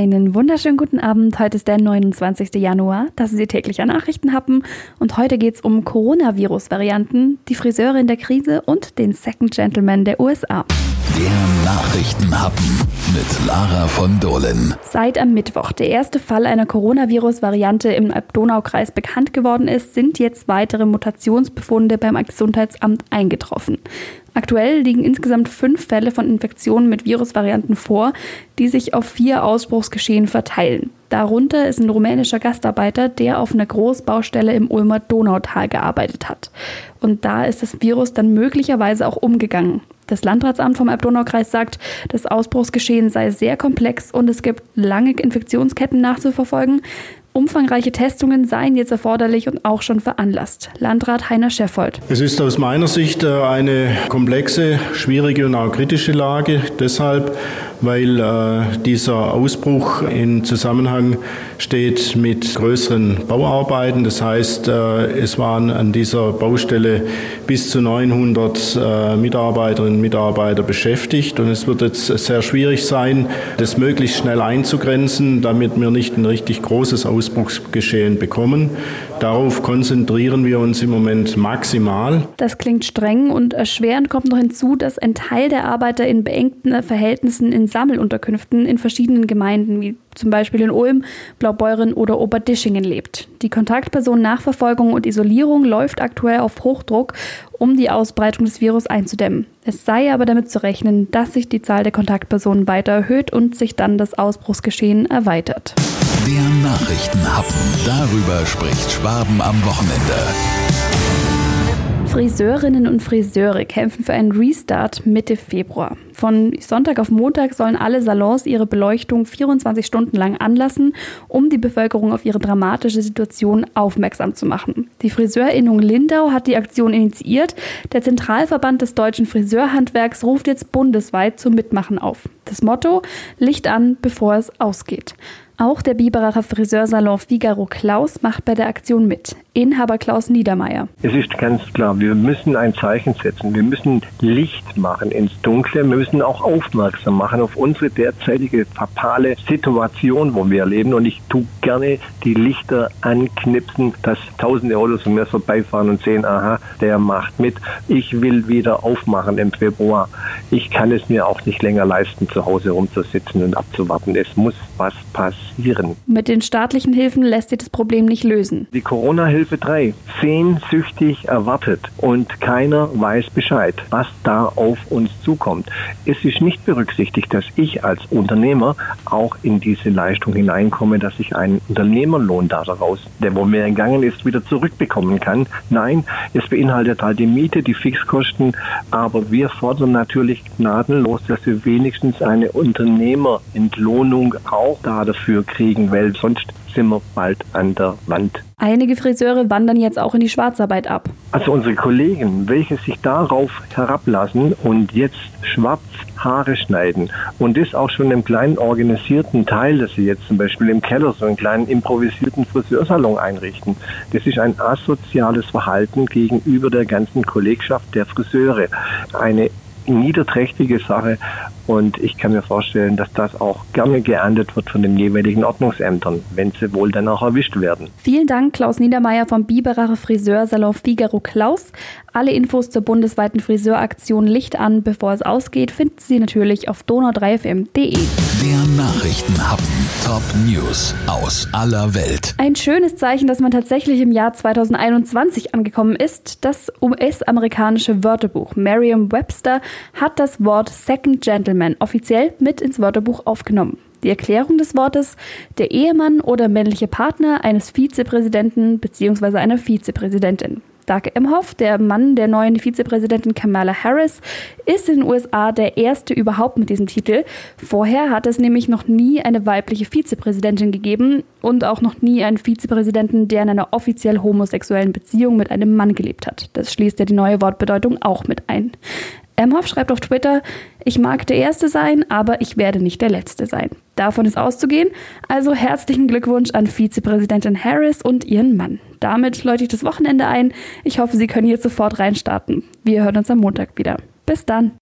Einen wunderschönen guten Abend. Heute ist der 29. Januar. Das ist Ihr täglicher Nachrichtenhappen. Und heute geht es um Coronavirus-Varianten, die Friseure in der Krise und den Second Gentleman der USA. Der Nachrichtenhappen mit Lara von Dohlen. Seit am Mittwoch der erste Fall einer Coronavirus-Variante im Alb-Donau-Kreis bekannt geworden ist, sind jetzt weitere Mutationsbefunde beim Gesundheitsamt eingetroffen. Aktuell liegen insgesamt fünf Fälle von Infektionen mit Virusvarianten vor, die sich auf vier Ausbruchsgeschehen verteilen. Darunter ist ein rumänischer Gastarbeiter, der auf einer Großbaustelle im Ulmer Donautal gearbeitet hat. Und da ist das Virus dann möglicherweise auch umgegangen. Das Landratsamt vom Elb-Donau-Kreis sagt, das Ausbruchsgeschehen sei sehr komplex und es gibt lange Infektionsketten nachzuverfolgen. Umfangreiche Testungen seien jetzt erforderlich und auch schon veranlasst. Landrat Heiner Scheffold. Es ist aus meiner Sicht äh, eine komplexe, schwierige und auch kritische Lage. Deshalb, weil äh, dieser Ausbruch in Zusammenhang steht mit größeren Bauarbeiten. Das heißt, äh, es waren an dieser Baustelle bis zu 900 äh, Mitarbeiterinnen und Mitarbeiter beschäftigt. Und es wird jetzt sehr schwierig sein, das möglichst schnell einzugrenzen, damit wir nicht ein richtig großes Ausbruch Ausbruchsgeschehen bekommen. Darauf konzentrieren wir uns im Moment maximal. Das klingt streng und erschwerend kommt noch hinzu, dass ein Teil der Arbeiter in beengten Verhältnissen in Sammelunterkünften in verschiedenen Gemeinden, wie zum Beispiel in Ulm, Blaubeuren oder Oberdischingen lebt. Die Kontaktpersonennachverfolgung und Isolierung läuft aktuell auf Hochdruck, um die Ausbreitung des Virus einzudämmen. Es sei aber damit zu rechnen, dass sich die Zahl der Kontaktpersonen weiter erhöht und sich dann das Ausbruchsgeschehen erweitert. Der Nachrichtenhappen. Darüber spricht Schwaben am Wochenende. Friseurinnen und Friseure kämpfen für einen Restart Mitte Februar. Von Sonntag auf Montag sollen alle Salons ihre Beleuchtung 24 Stunden lang anlassen, um die Bevölkerung auf ihre dramatische Situation aufmerksam zu machen. Die Friseurinnung Lindau hat die Aktion initiiert. Der Zentralverband des deutschen Friseurhandwerks ruft jetzt bundesweit zum Mitmachen auf. Das Motto: Licht an, bevor es ausgeht. Auch der Biberacher Friseursalon Figaro Klaus macht bei der Aktion mit. Inhaber Klaus Niedermeyer. Es ist ganz klar, wir müssen ein Zeichen setzen. Wir müssen Licht machen ins Dunkle. Wir müssen auch aufmerksam machen auf unsere derzeitige fatale Situation, wo wir leben. Und ich tue gerne die Lichter anknipsen, dass tausende Autos an mir vorbeifahren und sehen, aha, der macht mit. Ich will wieder aufmachen im Februar. Ich kann es mir auch nicht länger leisten, zu Hause rumzusitzen und abzuwarten. Es muss was passieren passieren. Mit den staatlichen Hilfen lässt sich das Problem nicht lösen. Die Corona-Hilfe 3, sehnsüchtig erwartet und keiner weiß Bescheid, was da auf uns zukommt. Es ist nicht berücksichtigt, dass ich als Unternehmer auch in diese Leistung hineinkomme, dass ich einen Unternehmerlohn daraus, der wo mir entgangen ist, wieder zurückbekommen kann. Nein, es beinhaltet halt die Miete, die Fixkosten, aber wir fordern natürlich gnadenlos, dass wir wenigstens eine Unternehmerentlohnung auch da dafür kriegen, weil sonst sind wir bald an der Wand. Einige Friseure wandern jetzt auch in die Schwarzarbeit ab. Also unsere Kollegen, welche sich darauf herablassen und jetzt schwarz Haare schneiden und das auch schon im kleinen organisierten Teil, dass sie jetzt zum Beispiel im Keller so einen kleinen improvisierten Friseursalon einrichten, das ist ein asoziales Verhalten gegenüber der ganzen Kollegschaft der Friseure. Eine niederträchtige Sache und ich kann mir vorstellen, dass das auch gerne geahndet wird von den jeweiligen Ordnungsämtern, wenn sie wohl dann auch erwischt werden. Vielen Dank, Klaus Niedermeyer vom Biberacher Friseursalon Figaro Klaus. Alle Infos zur bundesweiten Friseuraktion Licht an, bevor es ausgeht, finden Sie natürlich auf donau3fm.de. Der Nachrichtenhappen. Top News aus aller Welt. Ein schönes Zeichen, dass man tatsächlich im Jahr 2021 angekommen ist. Das US-amerikanische Wörterbuch Merriam-Webster hat das Wort Second Gentleman offiziell mit ins Wörterbuch aufgenommen. Die Erklärung des Wortes der Ehemann oder männliche Partner eines Vizepräsidenten bzw. einer Vizepräsidentin. Doug Emhoff, der Mann der neuen Vizepräsidentin Kamala Harris, ist in den USA der erste überhaupt mit diesem Titel. Vorher hat es nämlich noch nie eine weibliche Vizepräsidentin gegeben und auch noch nie einen Vizepräsidenten, der in einer offiziell homosexuellen Beziehung mit einem Mann gelebt hat. Das schließt ja die neue Wortbedeutung auch mit ein. Emhoff schreibt auf Twitter, ich mag der Erste sein, aber ich werde nicht der Letzte sein. Davon ist auszugehen, also herzlichen Glückwunsch an Vizepräsidentin Harris und ihren Mann. Damit läute ich das Wochenende ein. Ich hoffe, Sie können jetzt sofort reinstarten. Wir hören uns am Montag wieder. Bis dann.